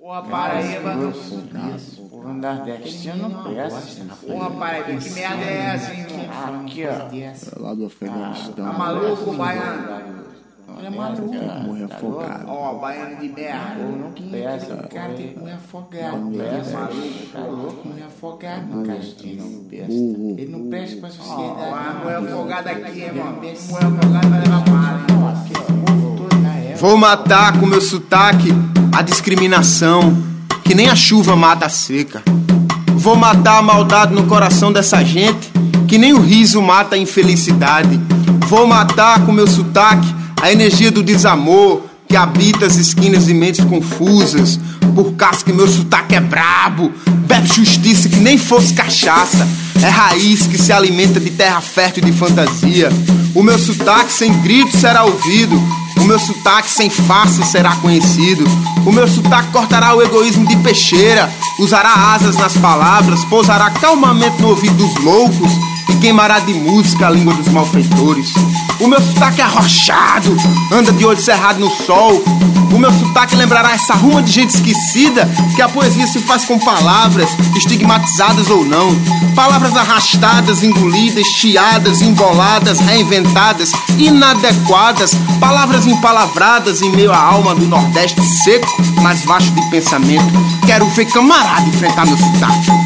Porra, Paraíba. Porra, nordestino não presta. Porra, Paraíba, que merda é essa, hein? Aqui, ó. É lá do Afeganistão. Tá maluco, baiano? Olha, maluco. Morrer afogado. Ó, baiano de merda. Não presta. Cara tem que morrer afogado. Não Ele presta. Tá louco? Morrer afogado no castigo. Burro. Ele não presta pra sociedade. Ó, mulher afogada aqui, irmão. Mulher afogada vai levar hein? Vou matar com meu sotaque a discriminação, que nem a chuva mata a seca. Vou matar a maldade no coração dessa gente, que nem o riso mata a infelicidade. Vou matar com meu sotaque a energia do desamor que habita as esquinas de mentes confusas. Por causa que meu sotaque é brabo, bebe justiça que nem fosse cachaça. É raiz que se alimenta de terra fértil de fantasia. O meu sotaque sem grito será ouvido. O meu sotaque sem face será conhecido. O meu sotaque cortará o egoísmo de peixeira. Usará asas nas palavras, pousará calmamente no ouvido dos loucos e queimará de música a língua dos malfeitores. O meu sotaque é arrochado, anda de olho cerrado no sol. O meu sotaque lembrará essa ruma de gente esquecida que a poesia se faz com palavras, estigmatizadas ou não. Palavras arrastadas, engolidas, chiadas, emboladas, reinventadas, inadequadas. Palavras empalavradas em meio à alma do Nordeste seco, mas vasto de pensamento. Quero ver camarada enfrentar meu sotaque.